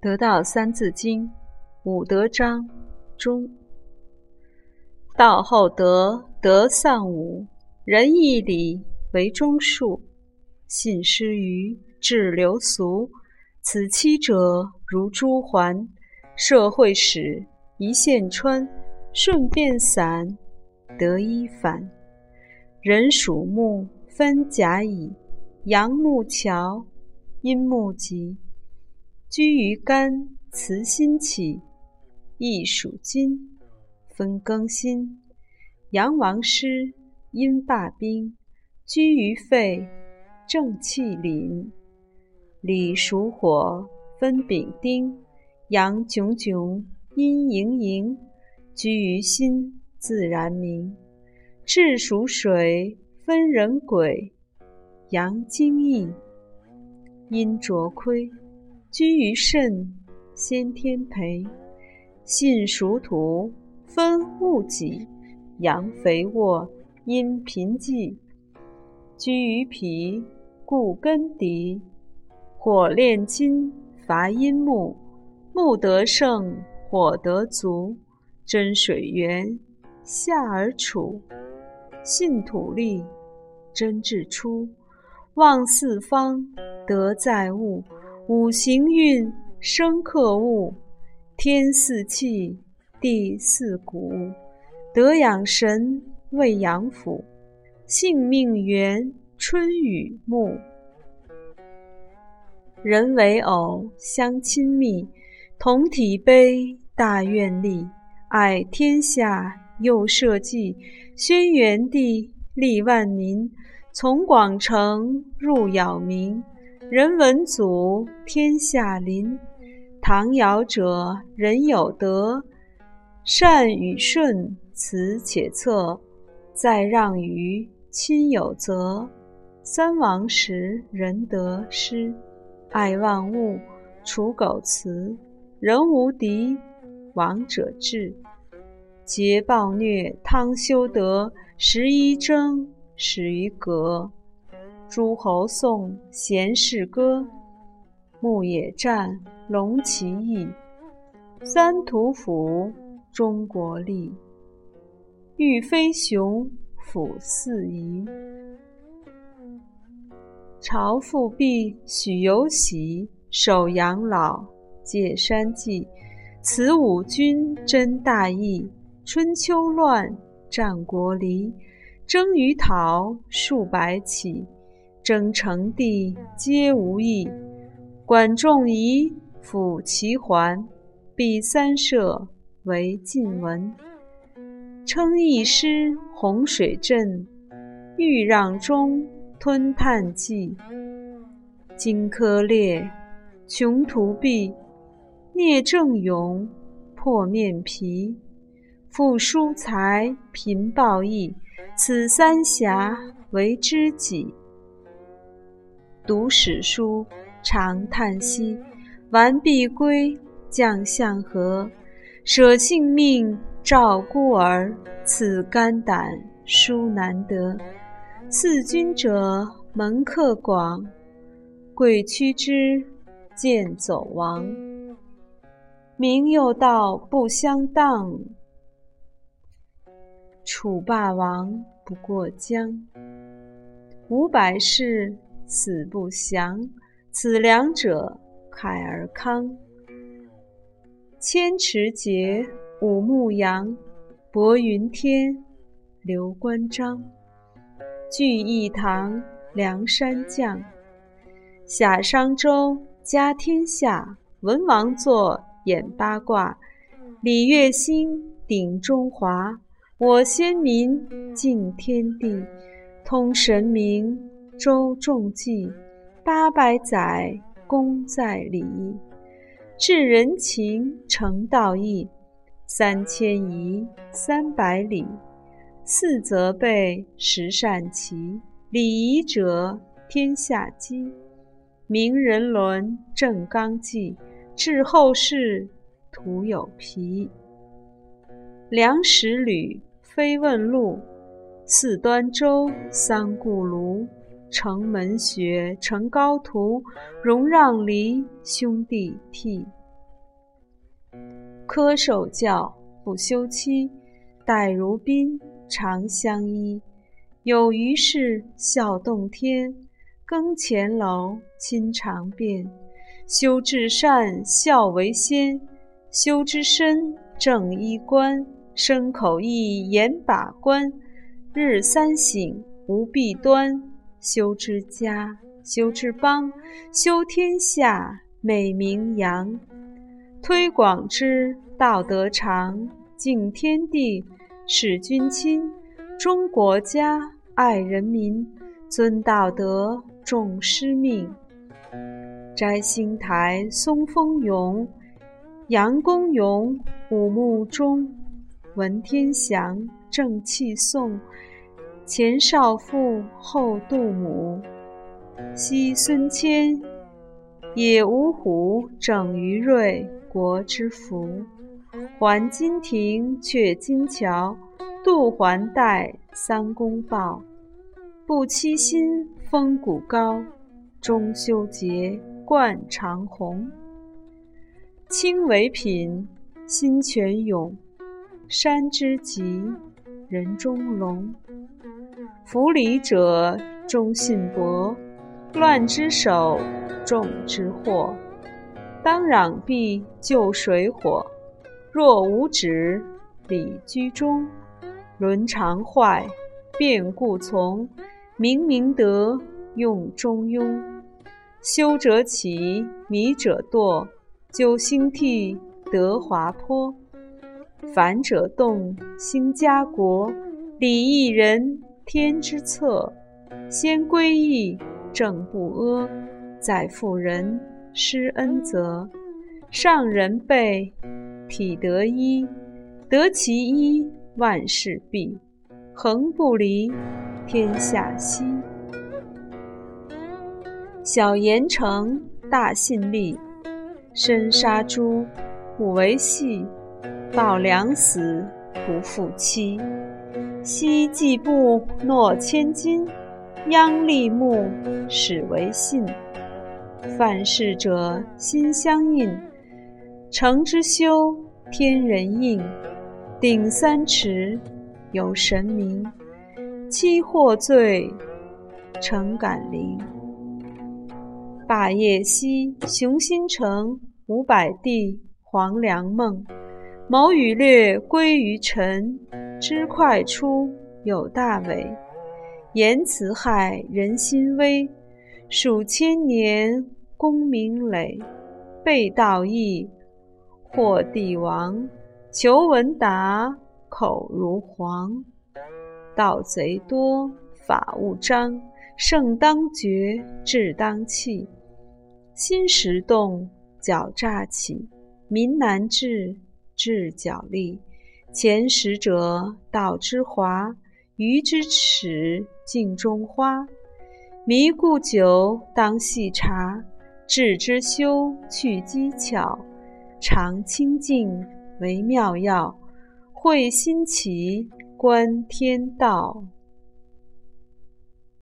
得道《三字经》五德章中，道厚德，德丧武，仁义礼为忠恕，信施于志流俗。此七者，如珠环。社会史一线穿，顺便散，得一反。人属木，分甲乙，阳木桥，阴木吉。居于肝，慈心起；亦属金，分庚辛。阳王师，阴霸兵。居于肺，正气凛。礼属火，分丙丁。阳炯炯，阴盈盈。居于心，自然明。志属水，分人鬼。阳精益，阴浊亏。居于肾，先天培；信属土，分戊己，阳肥沃，阴贫瘠。居于脾，故根敌。火炼金，伐阴木，木得盛，火得足，真水源，下而储。信土利，真志出，望四方，德载物。五行运生克物，天四气，地四谷，德养神，为养府，性命源，春雨木。人为偶，相亲密，同体悲，大愿力，爱天下，又社稷，宣元帝，立万民，从广成，入杳冥。人文祖，天下邻。唐尧者，人有德，善与顺，辞且策，再让于亲有责。三王时，仁德失，爱万物，处苟辞。人无敌，王者治。桀暴虐，汤修德，十一征，始于革。诸侯颂贤士歌，牧野战，龙旗义。三屠斧，中国立。欲飞熊，辅四夷。朝复辟，许由喜，守养老，戒山祭。此五君真大义。春秋乱，战国离。征于讨，数百起。争成地皆无益，管仲仪辅齐桓，避三舍为晋文。称义师洪水镇，豫让中吞炭纪。荆轲烈，穷途弊；聂政勇，破面皮。富疏财，贫报义，此三峡为知己。读史书，常叹息。完璧归，将相和。舍性命，照孤儿。此肝胆殊难得。四君者，门客广。贵屈之，见走亡。明又道不相当。楚霸王不过江。五百世。死不祥，此两者，慨而康。千尺节，五牧羊，薄云天，刘关张。聚义堂，梁山将。下商周，家天下。文王座，演八卦。礼乐兴，鼎中华。我先民，敬天地，通神明。周仲纪，八百载，功在礼；治人情，成道义。三千仪，三百里。四则备，十善齐。礼仪者，天下基。明人伦，正纲纪。至后世，徒有皮。梁实吕，非问路。四端舟，三顾庐。城门雪，城高徒，容让梨，兄弟悌。科受教，不休妻。待如宾，常相依。有余事，孝动天。耕前楼，亲长便。修至善，孝为先；修之身，正衣冠。身口意，严把关。日三省，无弊端。修之家，修之邦，修天下，美名扬。推广之，道德常。敬天地，使君亲。忠国家，爱人民。尊道德，重师命。摘星台，松风咏；杨公咏，五木钟。文天祥，正气颂。前少妇，后杜母。西孙谦，野无虎，整于瑞，国之福。还金庭，阙金桥，杜环带，三公报。不欺心，风骨高。中秋节，冠长虹。清为品，心泉涌。山之极，人中龙。夫礼者，忠信薄；乱之首，众之祸。当攘臂，救水火。若无止，礼居中。伦常坏，变故从。明明德，用中庸。修者起，迷者惰。九星替，德华坡。反者动，兴家国。礼义仁，天之策。先归义，正不阿。再妇人，施恩泽。上人备，体得一。得其一，万事毕。恒不离。天下熙，小言诚，大信立。身杀猪，不为戏；报良死，不负妻。昔季布，诺千金；央立木，始为信。犯事者，心相印。诚之修，天人应。顶三尺，有神明。七获罪，诚感灵。霸业兮，雄心诚；五百地，黄粱梦。谋与略，归于尘。知快出，有大伪。言辞害，人心危。数千年，功名累。背道义，或帝王。求闻达，口如簧。盗贼多，法务张，圣当绝，智当弃。心时动，狡诈起，民难治，治角力。前识者，道之华；愚之耻，镜中花。迷故酒，当细茶；智之修，去机巧。常清净，为妙药；会心奇。观天道。